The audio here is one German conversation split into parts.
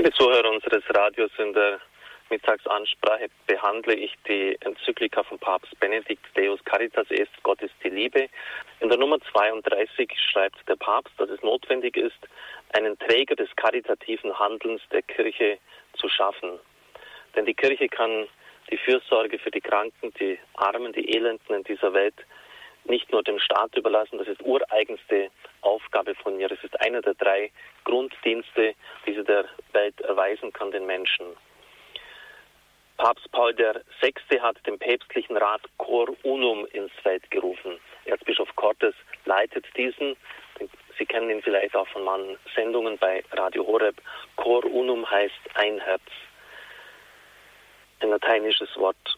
Liebe Zuhörer unseres Radios, in der Mittagsansprache behandle ich die Enzyklika von Papst Benedikt Deus Caritas est, Gott ist die Liebe. In der Nummer 32 schreibt der Papst, dass es notwendig ist, einen Träger des karitativen Handelns der Kirche zu schaffen. Denn die Kirche kann die Fürsorge für die Kranken, die Armen, die Elenden in dieser Welt nicht nur dem Staat überlassen, das ist ureigenste Aufgabe von ihr. Es ist einer der drei Grunddienste, die sie der Welt erweisen kann, den Menschen. Papst Paul VI. hat den päpstlichen Rat Cor Unum ins Feld gerufen. Erzbischof Cortes leitet diesen. Sie kennen ihn vielleicht auch von meinen Sendungen bei Radio Horeb. Cor Unum heißt ein Herz. Ein lateinisches Wort.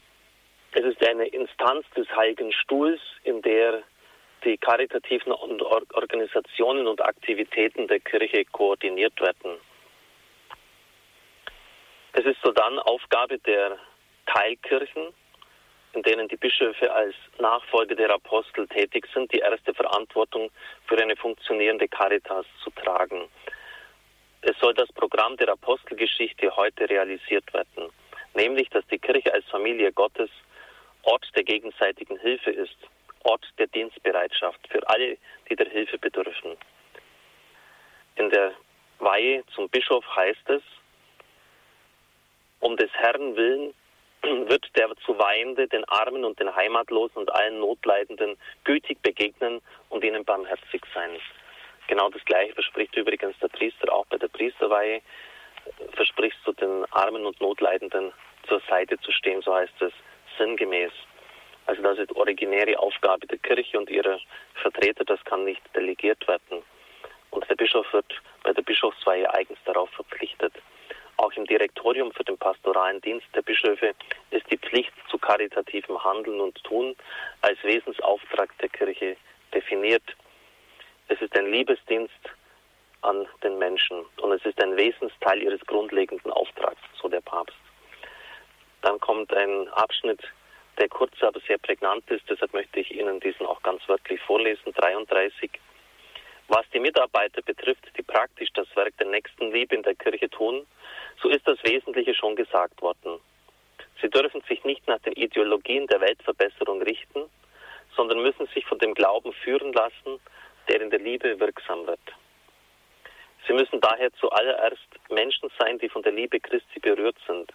Es ist eine Instanz des Heiligen Stuhls, in der die karitativen Organisationen und Aktivitäten der Kirche koordiniert werden. Es ist so dann Aufgabe der Teilkirchen, in denen die Bischöfe als Nachfolger der Apostel tätig sind, die erste Verantwortung für eine funktionierende Caritas zu tragen. Es soll das Programm der Apostelgeschichte heute realisiert werden, nämlich dass die Kirche als Familie Gottes Ort der gegenseitigen Hilfe ist, Ort der Dienstbereitschaft für alle, die der Hilfe bedürfen. In der Weihe zum Bischof heißt es, um des Herrn willen wird der zu Weihende den Armen und den Heimatlosen und allen Notleidenden gütig begegnen und ihnen barmherzig sein. Genau das Gleiche verspricht übrigens der Priester auch bei der Priesterweihe. Versprichst du den Armen und Notleidenden zur Seite zu stehen, so heißt es sinngemäß. Also das ist originäre Aufgabe der Kirche und ihrer Vertreter, das kann nicht delegiert werden. Und der Bischof wird bei der Bischofsweihe eigens darauf verpflichtet. Auch im Direktorium für den pastoralen Dienst der Bischöfe ist die Pflicht zu karitativem Handeln und Tun als Wesensauftrag der Kirche definiert. Es ist ein Liebesdienst an den Menschen und es ist ein Wesensteil ihres grundlegenden Auftrags, so der Papst. Dann kommt ein Abschnitt, der kurz, aber sehr prägnant ist. Deshalb möchte ich Ihnen diesen auch ganz wörtlich vorlesen. 33. Was die Mitarbeiter betrifft, die praktisch das Werk der Nächstenliebe in der Kirche tun, so ist das Wesentliche schon gesagt worden. Sie dürfen sich nicht nach den Ideologien der Weltverbesserung richten, sondern müssen sich von dem Glauben führen lassen, der in der Liebe wirksam wird. Sie müssen daher zuallererst Menschen sein, die von der Liebe Christi berührt sind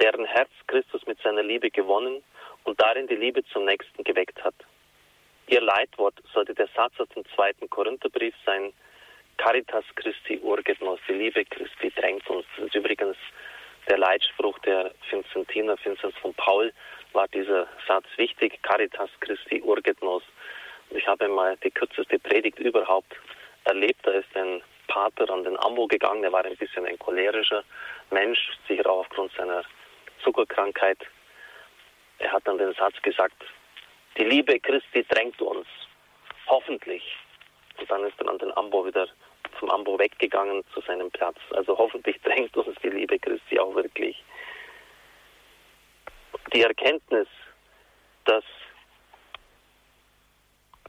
deren Herz Christus mit seiner Liebe gewonnen und darin die Liebe zum Nächsten geweckt hat. Ihr Leitwort sollte der Satz aus dem zweiten Korintherbrief sein, Caritas Christi urget nos, die Liebe Christi drängt uns. Das ist übrigens der Leitspruch der Vincentiner, Vinzenz von Paul, war dieser Satz wichtig, Caritas Christi urget nos. Ich habe mal die kürzeste Predigt überhaupt erlebt. Da ist ein Pater an den Ambo gegangen, er war ein bisschen ein cholerischer Mensch, sicher auch aufgrund seiner Zuckerkrankheit. Er hat dann den Satz gesagt, die Liebe Christi drängt uns, hoffentlich. Und dann ist er an den Ambo wieder vom Ambo weggegangen zu seinem Platz. Also hoffentlich drängt uns die Liebe Christi auch wirklich. Die Erkenntnis, dass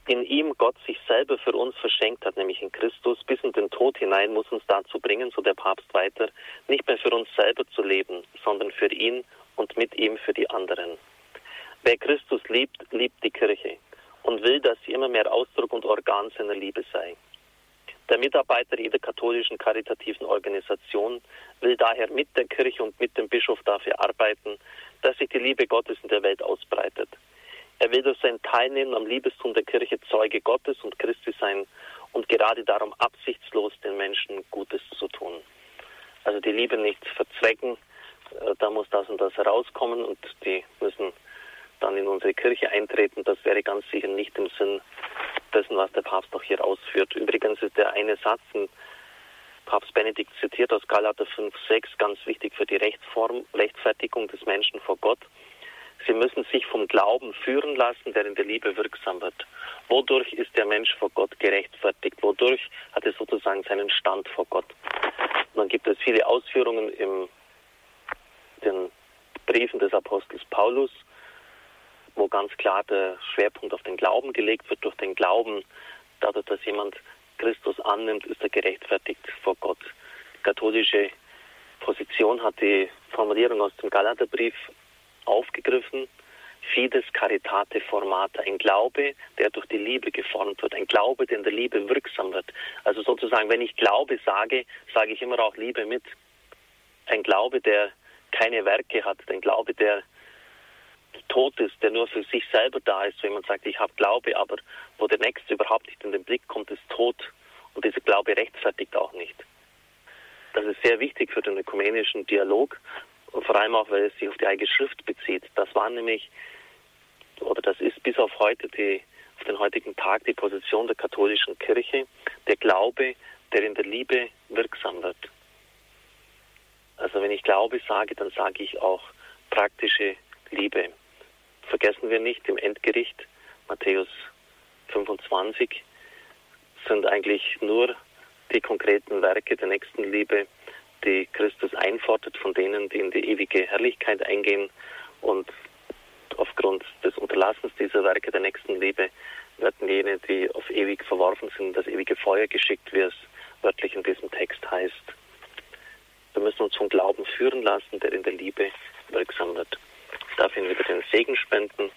in ihm Gott sich selber für uns verschenkt hat, nämlich in Christus, bis in den Tod hinein, muss uns dazu bringen, so der Papst weiter, nicht mehr für uns selber zu leben, sondern für ihn und mit ihm für die anderen. Wer Christus liebt, liebt die Kirche und will, dass sie immer mehr Ausdruck und Organ seiner Liebe sei. Der Mitarbeiter jeder katholischen karitativen Organisation will daher mit der Kirche und mit dem Bischof dafür arbeiten, dass sich die Liebe Gottes in der Welt ausbreitet. Er will durch sein Teilnehmen am Liebestum der Kirche Zeuge Gottes und Christi sein und gerade darum absichtslos den Menschen Gutes zu tun. Also die Liebe nicht verzwecken, äh, da muss das und das herauskommen und die müssen dann in unsere Kirche eintreten. Das wäre ganz sicher nicht im Sinn dessen, was der Papst auch hier ausführt. Übrigens ist der eine Satz, den Papst Benedikt zitiert aus Galater 5,6, ganz wichtig für die Rechtsform, Rechtfertigung des Menschen vor Gott. Sie müssen sich vom Glauben führen lassen, der in der Liebe wirksam wird. Wodurch ist der Mensch vor Gott gerechtfertigt? Wodurch hat er sozusagen seinen Stand vor Gott? Und dann gibt es viele Ausführungen in den Briefen des Apostels Paulus, wo ganz klar der Schwerpunkt auf den Glauben gelegt wird. Durch den Glauben, dadurch, dass jemand Christus annimmt, ist er gerechtfertigt vor Gott. Die katholische Position hat die Formulierung aus dem Galaterbrief aufgegriffen. Fides Caritate Formata, ein Glaube, der durch die Liebe geformt wird, ein Glaube, der in der Liebe wirksam wird. Also sozusagen, wenn ich Glaube sage, sage ich immer auch Liebe mit. Ein Glaube, der keine Werke hat, ein Glaube, der tot ist, der nur für sich selber da ist, wenn man sagt, ich habe Glaube, aber wo der Nächste überhaupt nicht in den Blick kommt, ist tot und dieser Glaube rechtfertigt auch nicht. Das ist sehr wichtig für den ökumenischen Dialog und vor allem auch, weil es sich auf die Heilige Schrift bezieht. Das war nämlich, oder das ist bis auf heute die, auf den heutigen Tag die Position der katholischen Kirche, der Glaube, der in der Liebe wirksam wird. Also wenn ich Glaube sage, dann sage ich auch praktische Liebe. Vergessen wir nicht, im Endgericht, Matthäus 25, sind eigentlich nur die konkreten Werke der Nächstenliebe, die Christus einfordert von denen, die in die ewige Herrlichkeit eingehen. Und aufgrund des Unterlassens dieser Werke der Nächstenliebe werden jene, die auf ewig verworfen sind, das ewige Feuer geschickt, wie es wörtlich in diesem Text heißt. Wir müssen uns vom Glauben führen lassen, der in der Liebe wirksam wird. Ich darf Ihnen wieder den Segen spenden.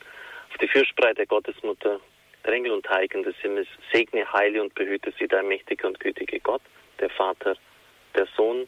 Auf die Fürsprache der Gottesmutter, der Engel und Heiligen des Himmels, segne, heile und behüte Sie, der mächtige und gütige Gott, der Vater, der Sohn